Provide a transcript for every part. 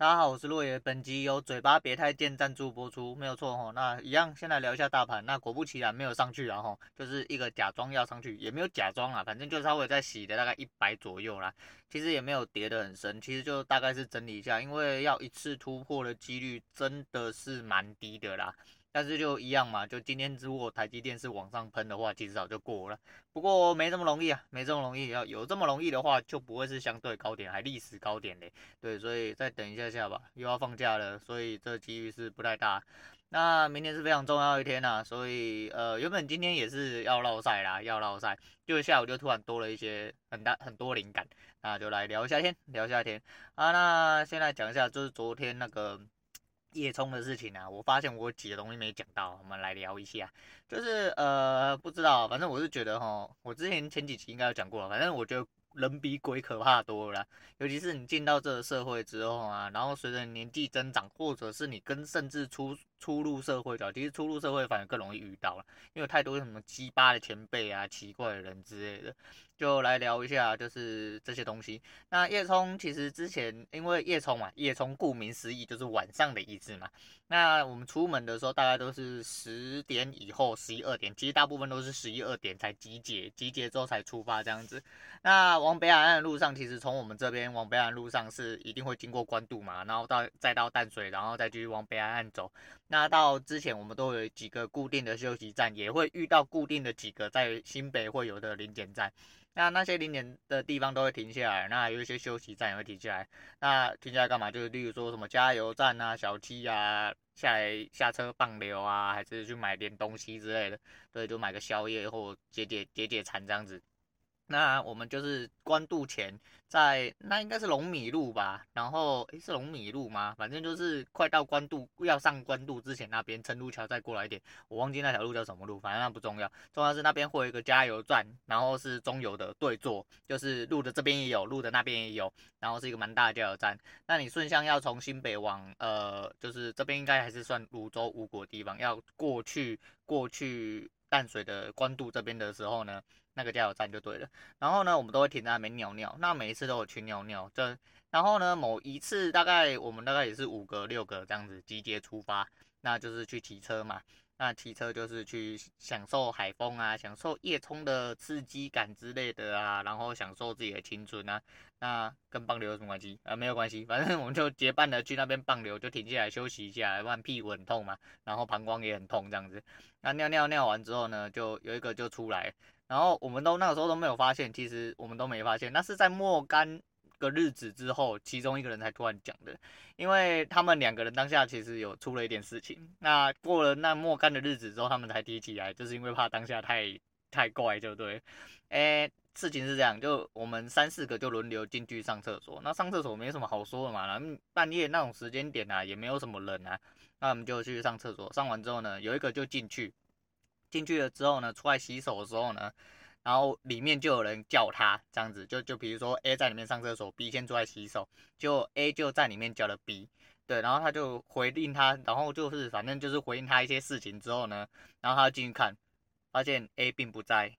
大家好，我是洛爷。本集由嘴巴别太贱赞助播出，没有错吼。那一样，先来聊一下大盘。那果不其然，没有上去啊后，就是一个假装要上去，也没有假装啊，反正就是稍微在洗的大概一百左右啦。其实也没有跌得很深，其实就大概是整理一下，因为要一次突破的几率真的是蛮低的啦。但是就一样嘛，就今天如果台积电是往上喷的话，其实早就过了。不过没这么容易啊，没这么容易。要有这么容易的话，就不会是相对高点，还历史高点嘞。对，所以再等一下下吧，又要放假了，所以这机遇是不太大。那明天是非常重要一天呐，所以呃，原本今天也是要绕赛啦，要绕赛，就下午就突然多了一些很大很多灵感，那就来聊一下天，聊一下天啊。那先来讲一下，就是昨天那个。叶冲的事情啊，我发现我几个东西没讲到，我们来聊一下。就是呃，不知道，反正我是觉得哈，我之前前几期应该有讲过，反正我觉得人比鬼可怕多了。尤其是你进到这个社会之后啊，然后随着年纪增长，或者是你跟甚至出初入社会的，其实初入社会反而更容易遇到，因为太多什么鸡巴的前辈啊、奇怪的人之类的。就来聊一下，就是这些东西。那叶冲其实之前，因为叶冲嘛，叶冲顾名思义就是晚上的意思嘛。那我们出门的时候，大概都是十点以后，十一二点，其实大部分都是十一二点才集结，集结之后才出发这样子。那往北海岸的路上，其实从我们这边往北海岸路上是一定会经过关渡嘛，然后到再到淡水，然后再继续往北海岸走。那到之前我们都有几个固定的休息站，也会遇到固定的几个在新北会有的临检站。那那些零点的地方都会停下来，那有一些休息站也会停下来。那停下来干嘛？就是例如说什么加油站啊、小七啊，下来下车放流啊，还是去买点东西之类的。对，就买个宵夜或解解解解馋这样子。那我们就是关渡前，在那应该是龙米路吧，然后诶是龙米路吗？反正就是快到关渡要上关渡之前那边，成都桥再过来一点，我忘记那条路叫什么路，反正那不重要，重要是那边会有一个加油站，然后是中油的对坐，就是路的这边也有，路的那边也有，然后是一个蛮大的加油站。那你顺向要从新北往呃，就是这边应该还是算泸州五股地方，要过去过去淡水的关渡这边的时候呢，那个加油站就对了，然后呢，我们都会停在那边尿尿，那每一次都有去尿尿，这然后呢，某一次大概我们大概也是五个六个这样子集结出发，那就是去骑车嘛，那骑车就是去享受海风啊，享受夜冲的刺激感之类的啊，然后享受自己的青春啊，那跟棒流有什么关系啊？没有关系，反正我们就结伴的去那边棒流，就停下来休息一下，不然屁股很痛嘛，然后膀胱也很痛这样子，那尿尿尿完之后呢，就有一个就出来。然后我们都那个时候都没有发现，其实我们都没发现，那是在若干个日子之后，其中一个人才突然讲的，因为他们两个人当下其实有出了一点事情，那过了那若干的日子之后，他们才提起来，就是因为怕当下太太怪，就对。诶，事情是这样，就我们三四个就轮流进去上厕所，那上厕所没什么好说的嘛，然后半夜那种时间点啊，也没有什么人啊，那我们就去上厕所，上完之后呢，有一个就进去。进去了之后呢，出来洗手的时候呢，然后里面就有人叫他这样子，就就比如说 A 在里面上厕所，B 先出来洗手，就 A 就在里面叫了 B，对，然后他就回应他，然后就是反正就是回应他一些事情之后呢，然后他进去看，发现 A 并不在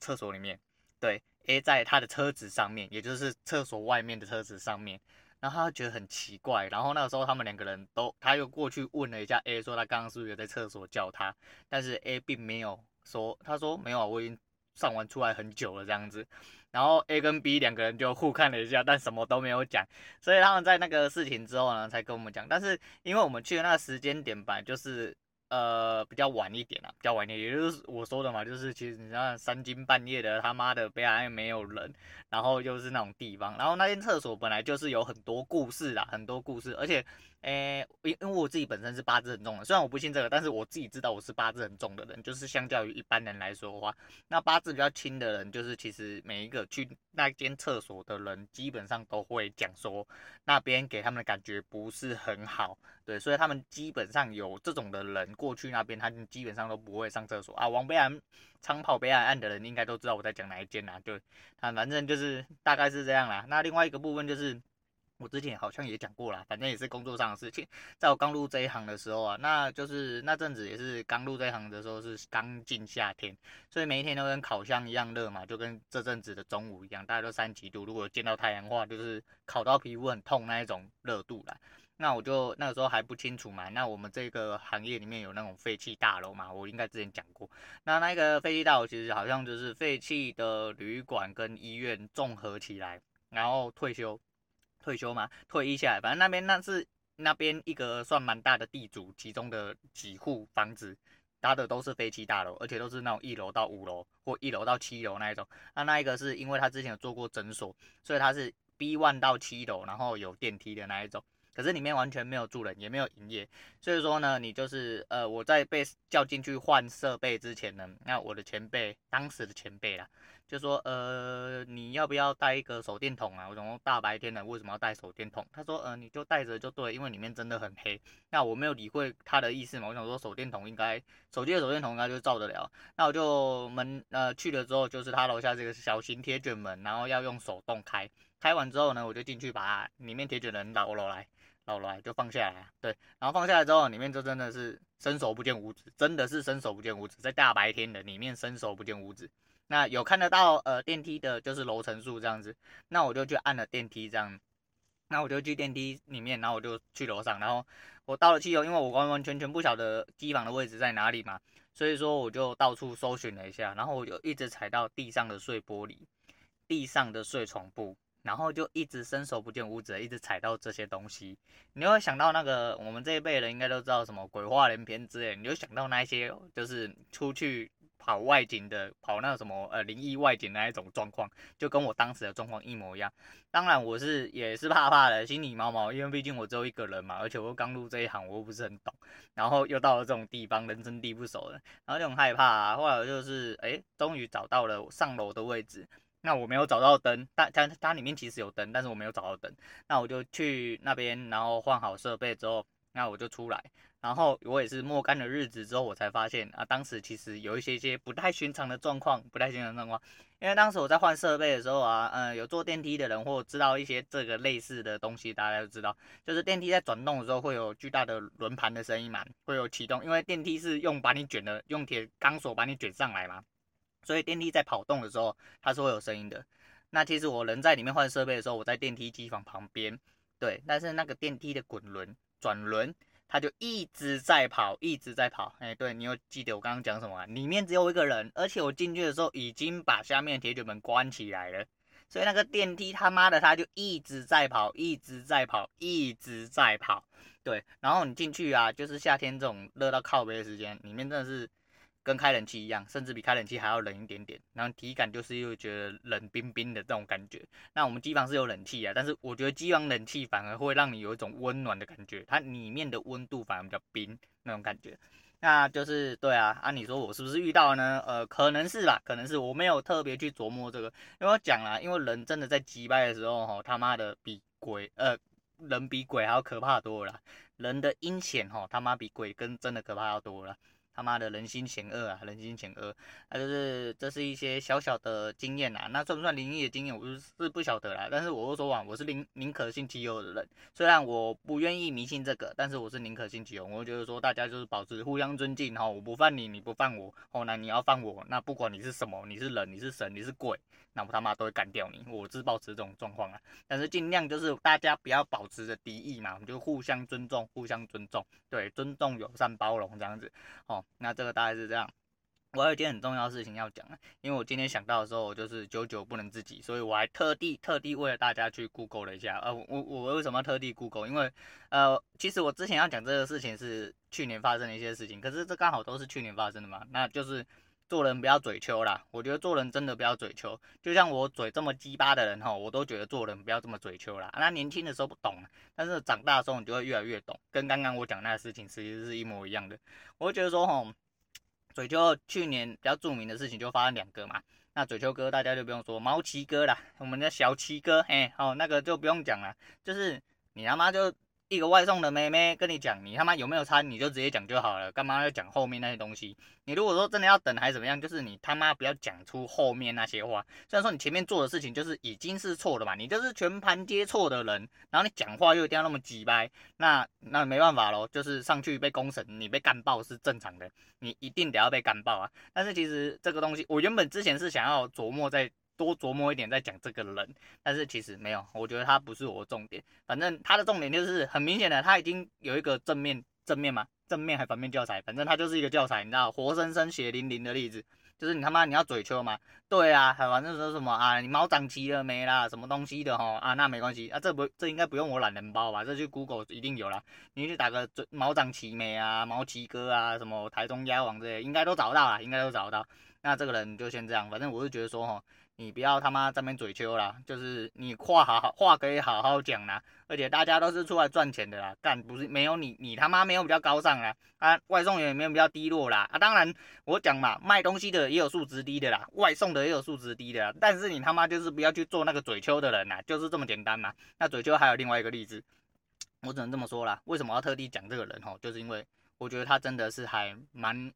厕所里面，对，A 在他的车子上面，也就是厕所外面的车子上面。然后他觉得很奇怪，然后那个时候他们两个人都，他又过去问了一下 A，说他刚刚是不是有在厕所叫他，但是 A 并没有说，他说没有啊，我已经上完出来很久了这样子，然后 A 跟 B 两个人就互看了一下，但什么都没有讲，所以他们在那个事情之后呢，才跟我们讲，但是因为我们去的那个时间点吧，就是。呃，比较晚一点啊，比较晚一点，也就是我说的嘛，就是其实你像三更半夜的，他妈的北海岸没有人，然后又是那种地方，然后那间厕所本来就是有很多故事啦，很多故事，而且。诶，因因为我自己本身是八字很重的，虽然我不信这个，但是我自己知道我是八字很重的人，就是相较于一般人来说的话，那八字比较轻的人，就是其实每一个去那间厕所的人，基本上都会讲说那边给他们的感觉不是很好，对，所以他们基本上有这种的人过去那边，他们基本上都不会上厕所啊。往北岸长跑北海岸的人应该都知道我在讲哪一间啦，对，啊，反正就是大概是这样啦。那另外一个部分就是。我之前好像也讲过啦，反正也是工作上的事情。在我刚入这一行的时候啊，那就是那阵子也是刚入这一行的时候，是刚进夏天，所以每一天都跟烤箱一样热嘛，就跟这阵子的中午一样，大概都三几度。如果见到太阳的话，就是烤到皮肤很痛那一种热度啦。那我就那个时候还不清楚嘛，那我们这个行业里面有那种废弃大楼嘛，我应该之前讲过。那那个废弃大楼其实好像就是废弃的旅馆跟医院综合起来，然后退休。退休嘛，退役下来，反正那边那是那边一个算蛮大的地主，其中的几户房子搭的都是废弃大楼，而且都是那种一楼到五楼或一楼到七楼那一种。那那一个是因为他之前有做过诊所，所以他是 B one 到七楼，然后有电梯的那一种。可是里面完全没有住人，也没有营业。所以说呢，你就是呃，我在被叫进去换设备之前呢，那我的前辈，当时的前辈啦。就说呃，你要不要带一个手电筒啊？我说大白天的为什么要带手电筒？他说呃，你就带着就对，因为里面真的很黑。那我没有理会他的意思嘛，我想说手电筒应该手机的手电筒应该就照得了。那我就门呃去了之后，就是他楼下这个小型铁卷门，然后要用手动开。开完之后呢，我就进去把里面铁卷门捞了来，捞来就放下来。对，然后放下来之后，里面就真的是伸手不见五指，真的是伸手不见五指，在大白天的里面伸手不见五指。那有看得到呃电梯的，就是楼层数这样子，那我就去按了电梯这样，那我就去电梯里面，然后我就去楼上，然后我到了七楼，因为我完完全全不晓得机房的位置在哪里嘛，所以说我就到处搜寻了一下，然后我就一直踩到地上的碎玻璃，地上的碎床布，然后就一直伸手不见五指，一直踩到这些东西，你会想到那个我们这一辈人应该都知道什么鬼话连篇之类，你就想到那些就是出去。跑外景的，跑那什么呃灵异外景那一种状况，就跟我当时的状况一模一样。当然我是也是怕怕的，心里毛毛，因为毕竟我只有一个人嘛，而且我刚入这一行，我又不是很懂，然后又到了这种地方，人生地不熟的，然后就很害怕。后来我就是哎，终于找到了上楼的位置，那我没有找到灯，但它它里面其实有灯，但是我没有找到灯，那我就去那边，然后换好设备之后，那我就出来。然后我也是摸干了日子之后，我才发现啊，当时其实有一些些不太寻常的状况，不太寻常状况。因为当时我在换设备的时候啊，嗯，有坐电梯的人或知道一些这个类似的东西，大家都知道，就是电梯在转动的时候会有巨大的轮盘的声音嘛，会有启动，因为电梯是用把你卷的，用铁钢索把你卷上来嘛，所以电梯在跑动的时候它是会有声音的。那其实我人在里面换设备的时候，我在电梯机房旁边，对，但是那个电梯的滚轮转轮。他就一直在跑，一直在跑。哎，对，你有记得我刚刚讲什么啊？里面只有一个人，而且我进去的时候已经把下面铁卷门关起来了，所以那个电梯他妈的他就一直在跑，一直在跑，一直在跑。对，然后你进去啊，就是夏天这种热到靠背的时间，里面真的是。跟开冷气一样，甚至比开冷气还要冷一点点，然后体感就是又觉得冷冰冰的这种感觉。那我们机房是有冷气啊，但是我觉得机房冷气反而会让你有一种温暖的感觉，它里面的温度反而比较冰那种感觉。那就是对啊，啊你说我是不是遇到呢？呃，可能是吧，可能是我没有特别去琢磨这个，因为我讲了，因为人真的在击败的时候，吼他妈的比鬼呃人比鬼还要可怕多了，人的阴险吼他妈比鬼跟真的可怕要多了。他妈的，人心险恶啊，人心险恶，那就是这是一些小小的经验呐，那算不算灵异的经验，我是是不晓得啦。但是我又说啊，我是宁宁可信其有的人，虽然我不愿意迷信这个，但是我是宁可信其有。我觉得说大家就是保持互相尊敬哈，我不犯你，你不犯我，哦，那你要犯我，那不管你是什么，你是人，你是神，你是鬼，那我他妈都会干掉你。我是保持这种状况啊，但是尽量就是大家不要保持着敌意嘛，我们就互相尊重，互相尊重，对，尊重、友善、包容这样子，哦。那这个大概是这样，我有一件很重要的事情要讲啊，因为我今天想到的时候，我就是久久不能自己，所以我还特地特地为了大家去 Google 了一下，呃，我我为什么特地 Google？因为呃，其实我之前要讲这个事情是去年发生的一些事情，可是这刚好都是去年发生的嘛，那就是做人不要嘴秋啦，我觉得做人真的不要嘴秋，就像我嘴这么鸡巴的人哈，我都觉得做人不要这么嘴秋啦。那年轻的时候不懂，但是长大的时候你就会越来越懂，跟刚刚我讲那个事情其实是一模一样的。我觉得说哈。嘴秋去年比较著名的事情就发生两个嘛，那嘴秋哥大家就不用说，毛奇哥啦，我们的小奇哥，嘿，哦，那个就不用讲了，就是你他妈就一个外送的妹妹跟你讲，你他妈有没有餐，你就直接讲就好了，干嘛要讲后面那些东西？你如果说真的要等还是怎么样，就是你他妈不要讲出后面那些话。虽然说你前面做的事情就是已经是错的嘛，你就是全盘皆错的人，然后你讲话又一定要那么机掰，那那没办法咯，就是上去被公审，你被干爆是正常的，你一定得要被干爆啊。但是其实这个东西，我原本之前是想要琢磨在。多琢磨一点再讲这个人，但是其实没有，我觉得他不是我的重点。反正他的重点就是很明显的，他已经有一个正面正面嘛，正面还反面教材，反正他就是一个教材，你知道，活生生血淋淋的例子，就是你他妈你要嘴抽嘛，对啊，反正说什么啊，你毛长齐了没啦，什么东西的齁啊，那没关系啊，这不这应该不用我懒人包吧，这去 Google 一定有啦，你去打个嘴毛长齐没啊，毛齐哥啊，什么台中鸭王这些，应该都找到啦，应该都找到。那这个人就先这样，反正我是觉得说吼。你不要他妈在那边嘴秋啦，就是你话好好话可以好好讲啦，而且大家都是出来赚钱的啦，干不是没有你你他妈没有比较高尚啦，啊外送员也没有比较低落啦，啊当然我讲嘛，卖东西的也有素质低的啦，外送的也有素质低的啦，但是你他妈就是不要去做那个嘴秋的人呐，就是这么简单嘛。那嘴秋还有另外一个例子，我只能这么说啦，为什么要特地讲这个人吼？就是因为我觉得他真的是还蛮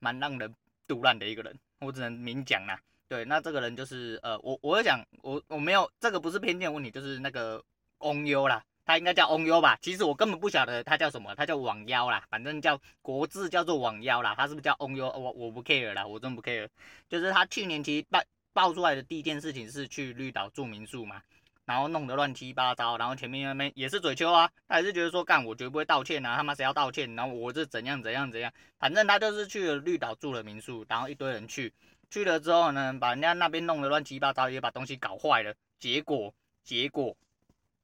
蛮让人赌烂的一个人，我只能明讲啦。对，那这个人就是呃，我我会讲，我我没有这个不是偏见问题，就是那个翁优啦，他应该叫翁优吧？其实我根本不晓得他叫什么，他叫网妖啦，反正叫国字叫做网妖啦，他是不是叫翁优？我我不 care 啦，我真不 care。就是他去年其实爆爆出来的第一件事情是去绿岛住民宿嘛，然后弄得乱七八糟，然后前面那边也是嘴丘啊，他也是觉得说干我绝不会道歉啊，他妈谁要道歉？然后我是怎样怎样怎样，反正他就是去了绿岛住了民宿，然后一堆人去。去了之后呢，把人家那边弄得乱七八糟，也把东西搞坏了。结果，结果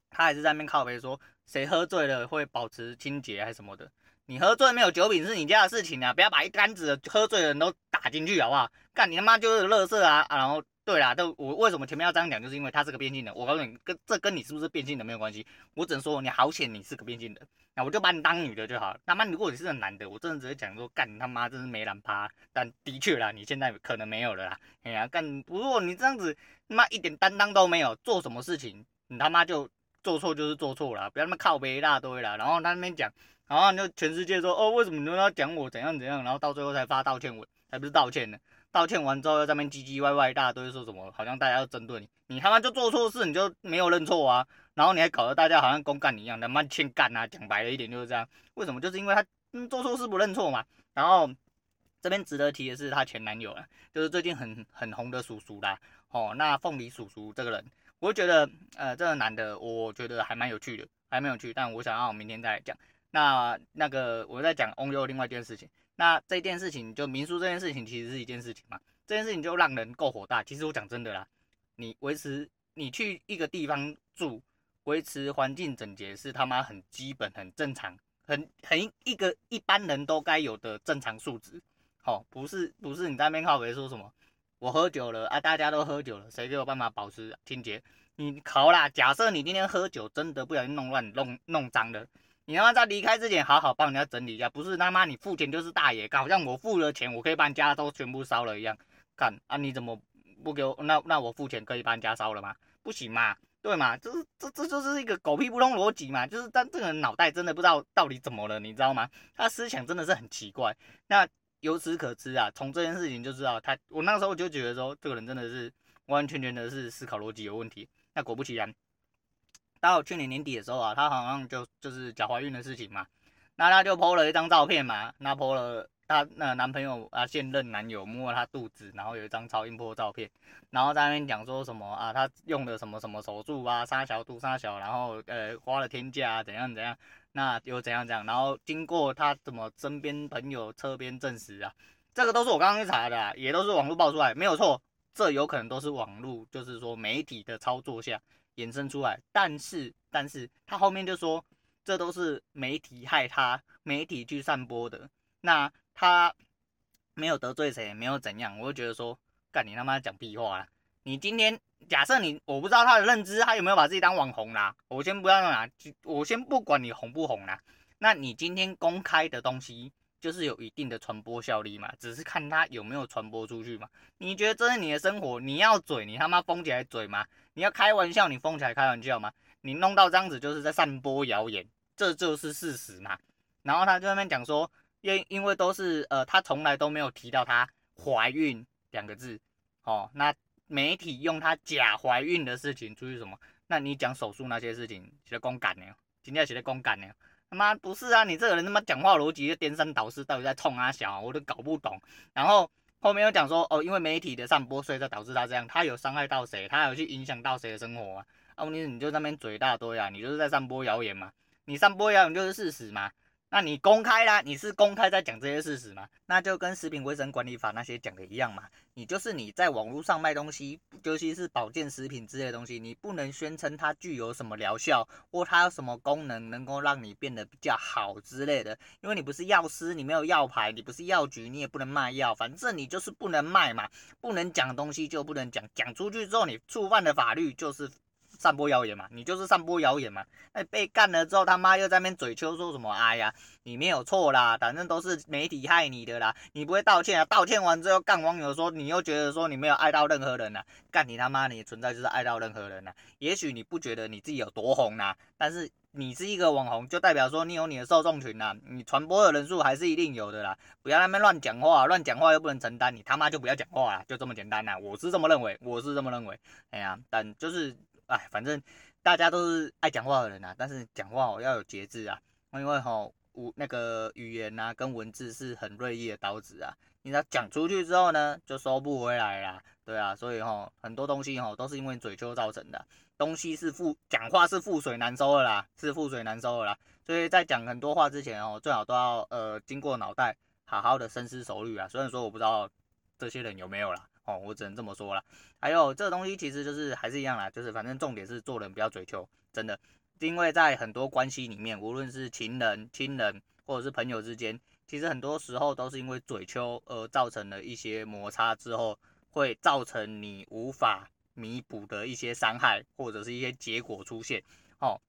他还是在那边靠北说，谁喝醉了会保持清洁还是什么的？你喝醉没有酒品是你家的事情啊，不要把一竿子喝醉的人都打进去好不好？干你他妈就是垃圾啊，啊！然后。对啦，都我为什么前面要这样讲，就是因为他是个变性人。我告诉你，跟这跟你是不是变性人没有关系。我只能说你好险你是个变性人，那我就把你当女的就好了。他妈如果你是个男的，我真的只会讲说干你他妈真是没懒趴。但的确啦，你现在可能没有了啦。哎呀，干如果你这样子他妈一点担当都没有，做什么事情你他妈就做错就是做错了，不要那么靠北一大堆了。然后他那边讲，然后就全世界说哦，为什么你都要讲我怎样怎样，然后到最后才发道歉文，还不是道歉呢？道歉完之后，又在那边唧唧歪歪一大堆，说什么好像大家要针对你，你他妈就做错事，你就没有认错啊，然后你还搞得大家好像公干你一样，他妈欠干啊，讲白了一点就是这样。为什么？就是因为他嗯做错事不认错嘛。然后这边值得提的是他前男友啊，就是最近很很红的叔叔啦。哦，那凤梨叔叔这个人，我觉得呃这个男的，我觉得还蛮有趣的，还蛮有趣。但我想要明天再讲。那那个我在讲翁优另外一件事情。那这件事情就民宿这件事情其实是一件事情嘛，这件事情就让人够火大。其实我讲真的啦，你维持你去一个地方住，维持环境整洁是他妈很基本、很正常、很很一个一般人都该有的正常素质。好，不是不是你在那边靠北说什么，我喝酒了啊，大家都喝酒了，谁有办法保持清洁？你考啦，假设你今天喝酒真的不小心弄乱、弄弄脏了。你他妈在离开之前好好帮人家整理一下，不是他妈你付钱就是大爷，好像我付了钱，我可以把你家都全部烧了一样。看啊，你怎么不给我？那那我付钱可以把你家烧了吗？不行嘛，对嘛？这是这这就是一个狗屁不通逻辑嘛，就是但这个人脑袋真的不知道到底怎么了，你知道吗？他思想真的是很奇怪。那由此可知啊，从这件事情就知道他，我那时候就觉得说，这个人真的是完完全全的是思考逻辑有问题。那果不其然。到去年年底的时候啊，她好像就就是假怀孕的事情嘛，那她就 po 了一张照片嘛，那 po 了她那男朋友啊现任男友摸了她肚子，然后有一张超音波照片，然后在那边讲说什么啊，她用的什么什么手术啊，杀小肚杀小，然后呃花了天价啊，怎样怎样，那又怎样怎样，然后经过她怎么身边朋友侧边证实啊，这个都是我刚刚去查的啊，也都是网络爆出来，没有错，这有可能都是网络，就是说媒体的操作下。衍生出来，但是但是他后面就说，这都是媒体害他，媒体去散播的。那他没有得罪谁，没有怎样，我就觉得说，干你他妈讲屁话啦！你今天假设你，我不知道他的认知，他有没有把自己当网红啦？我先不要啦，我先不管你红不红啦。那你今天公开的东西。就是有一定的传播效力嘛，只是看他有没有传播出去嘛。你觉得这是你的生活，你要嘴，你他妈封起来嘴吗？你要开玩笑，你封起来开玩笑吗？你弄到这样子就是在散播谣言，这就是事实嘛。然后他就在那边讲说，因因为都是呃，他从来都没有提到他怀孕两个字，哦，那媒体用他假怀孕的事情出去什么？那你讲手术那些事情，写的公干呢？今天写的公干呢？他妈不是啊！你这个人他妈讲话逻辑就颠三倒四，到底在冲啊小啊？我都搞不懂。然后后面又讲说，哦，因为媒体的散播，所以才导致他这样。他有伤害到谁？他有去影响到谁的生活啊？啊，你你就那边嘴大堆啊，你就是在散播谣言嘛。你散播谣言就是事实嘛。那你公开啦，你是公开在讲这些事实吗？那就跟食品卫生管理法那些讲的一样嘛。你就是你在网络上卖东西，尤其是保健食品之类的东西，你不能宣称它具有什么疗效，或它有什么功能能够让你变得比较好之类的。因为你不是药师，你没有药牌，你不是药局，你也不能卖药，反正你就是不能卖嘛。不能讲的东西就不能讲，讲出去之后你触犯的法律就是。散播谣言嘛，你就是散播谣言嘛。那被干了之后，他妈又在那边嘴秋说什么？哎呀，你没有错啦，反正都是媒体害你的啦。你不会道歉啊？道歉完之后干网友说，你又觉得说你没有爱到任何人呐？干你他妈，你的存在就是爱到任何人呐？也许你不觉得你自己有多红呐，但是你是一个网红，就代表说你有你的受众群呐，你传播的人数还是一定有的啦。不要那边乱讲话，乱讲话又不能承担，你他妈就不要讲话啦，就这么简单呐。我是这么认为，我是这么认为。哎呀，但就是。哎，反正大家都是爱讲话的人呐、啊，但是讲话哦要有节制啊，因为吼、哦、语那个语言呐、啊、跟文字是很锐利的刀子啊，你要讲出去之后呢，就收不回来啦，对啊，所以吼、哦、很多东西吼、哦、都是因为嘴臭造成的，东西是覆讲话是覆水难收的啦，是覆水难收的啦，所以在讲很多话之前哦，最好都要呃经过脑袋好好的深思熟虑啊，虽然说我不知道这些人有没有啦。哦，我只能这么说了。还有这个东西其实就是还是一样啦，就是反正重点是做人不要嘴秋，真的。因为在很多关系里面，无论是情人、亲人或者是朋友之间，其实很多时候都是因为嘴秋而造成了一些摩擦之后，会造成你无法弥补的一些伤害或者是一些结果出现。哦，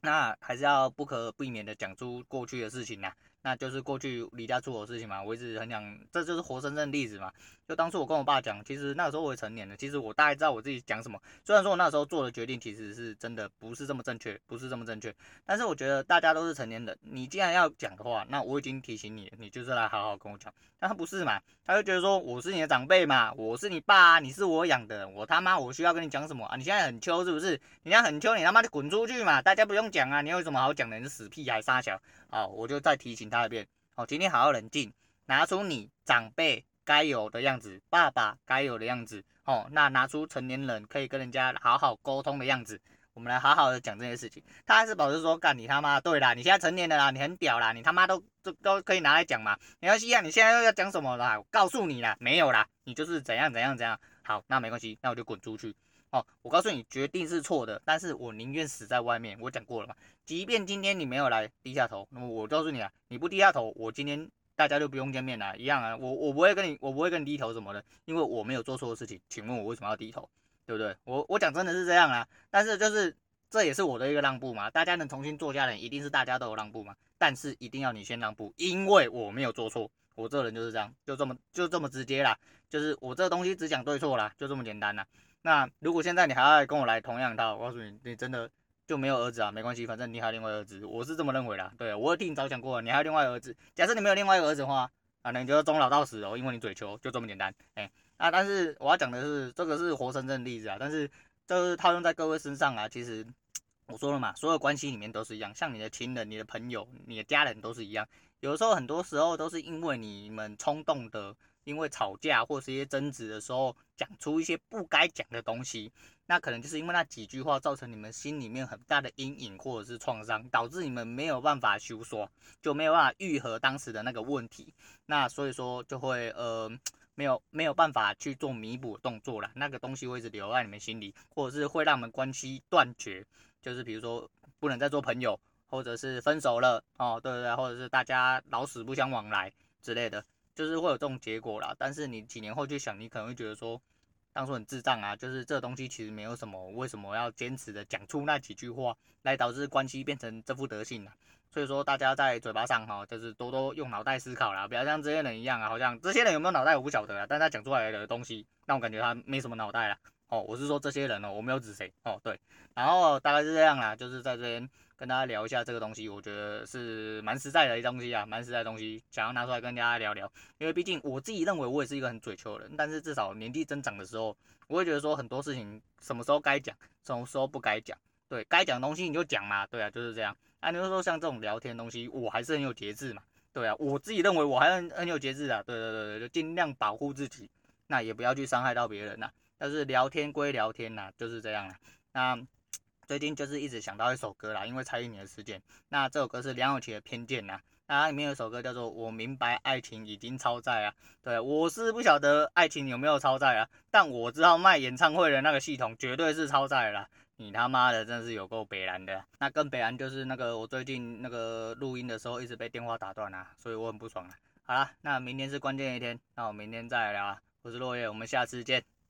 那还是要不可避免的讲出过去的事情呐。那就是过去离家出走的事情嘛，我一直很想，这就是活生生的例子嘛。就当初我跟我爸讲，其实那个时候我也成年了，其实我大概知道我自己讲什么。虽然说我那时候做的决定其实是真的不是这么正确，不是这么正确，但是我觉得大家都是成年人，你既然要讲的话，那我已经提醒你，你就是来好好跟我讲。但他不是嘛，他就觉得说我是你的长辈嘛，我是你爸啊，你是我养的，我他妈我需要跟你讲什么啊？你现在很秋是不是？你现在很秋，你他妈就滚出去嘛，大家不用讲啊，你有什么好讲的？你是死屁孩杀小。好，我就再提醒他一遍。好，今天好好冷静，拿出你长辈该有的样子，爸爸该有的样子。哦，那拿出成年人可以跟人家好好沟通的样子，我们来好好的讲这些事情。他还是保持说，干你他妈对啦，你现在成年了啦，你很屌啦，你他妈都都都可以拿来讲嘛。没关系啊，你现在又要讲什么啦？我告诉你啦，没有啦，你就是怎样怎样怎样。好，那没关系，那我就滚出去。哦，我告诉你，决定是错的，但是我宁愿死在外面。我讲过了嘛，即便今天你没有来低下头，那么我告诉你啊，你不低下头，我今天大家就不用见面了，一样啊。我我不会跟你，我不会跟你低头什么的，因为我没有做错的事情。请问我为什么要低头？对不对？我我讲真的是这样啊，但是就是这也是我的一个让步嘛。大家能重新做家人，一定是大家都有让步嘛。但是一定要你先让步，因为我没有做错，我这人就是这样，就这么就这么直接啦，就是我这东西只讲对错啦，就这么简单啦。那如果现在你还要跟我来同样套，我告诉你，你真的就没有儿子啊？没关系，反正你还有另外儿子，我是这么认为啦。对，我替你着想过，你还有另外儿子。假设你没有另外一个儿子的话，啊，那你就要终老到死哦，因为你嘴球，就这么简单。哎、啊，但是我要讲的是，这个是活生生的例子啊。但是这是套用在各位身上啊，其实我说了嘛，所有关系里面都是一样，像你的亲人、你的朋友、你的家人都是一样。有时候很多时候都是因为你们冲动的。因为吵架或是一些争执的时候，讲出一些不该讲的东西，那可能就是因为那几句话造成你们心里面很大的阴影或者是创伤，导致你们没有办法修说，就没有办法愈合当时的那个问题，那所以说就会呃没有没有办法去做弥补动作了，那个东西会一直留在你们心里，或者是会让你们关系断绝，就是比如说不能再做朋友，或者是分手了哦，对对对，或者是大家老死不相往来之类的。就是会有这种结果啦，但是你几年后去想，你可能会觉得说，当初很智障啊，就是这东西其实没有什么，为什么要坚持的讲出那几句话，来导致关系变成这副德性呢？所以说大家在嘴巴上哈，就是多多用脑袋思考啦，不要像这些人一样啊，好像这些人有没有脑袋我不晓得啊，但他讲出来的东西让我感觉他没什么脑袋啦。哦，我是说这些人哦，我没有指谁。哦，对，然后大概是这样啦，就是在这边跟大家聊一下这个东西，我觉得是蛮实在的一东西啊，蛮实在的东西，想要拿出来跟大家聊聊，因为毕竟我自己认为我也是一个很嘴臭的人，但是至少年纪增长的时候，我会觉得说很多事情什么时候该讲，什么时候不该讲，对该讲的东西你就讲嘛，对啊，就是这样，啊，你就说像这种聊天的东西，我还是很有节制嘛，对啊，我自己认为我还很很有节制啊，对对对对，就尽量保护自己，那也不要去伤害到别人呐。但是聊天归聊天呐，就是这样啦。那最近就是一直想到一首歌啦，因为蔡依林的事件。那这首歌是梁咏琪的《偏见》呐。那它里面有一首歌叫做《我明白爱情已经超载啊》。对，我是不晓得爱情有没有超载啊，但我知道卖演唱会的那个系统绝对是超载啦。你他妈的真是有够北蓝的。那更北蓝就是那个我最近那个录音的时候一直被电话打断啊，所以我很不爽了。好啦，那明天是关键一天，那我明天再聊啊。我是落叶，我们下次见。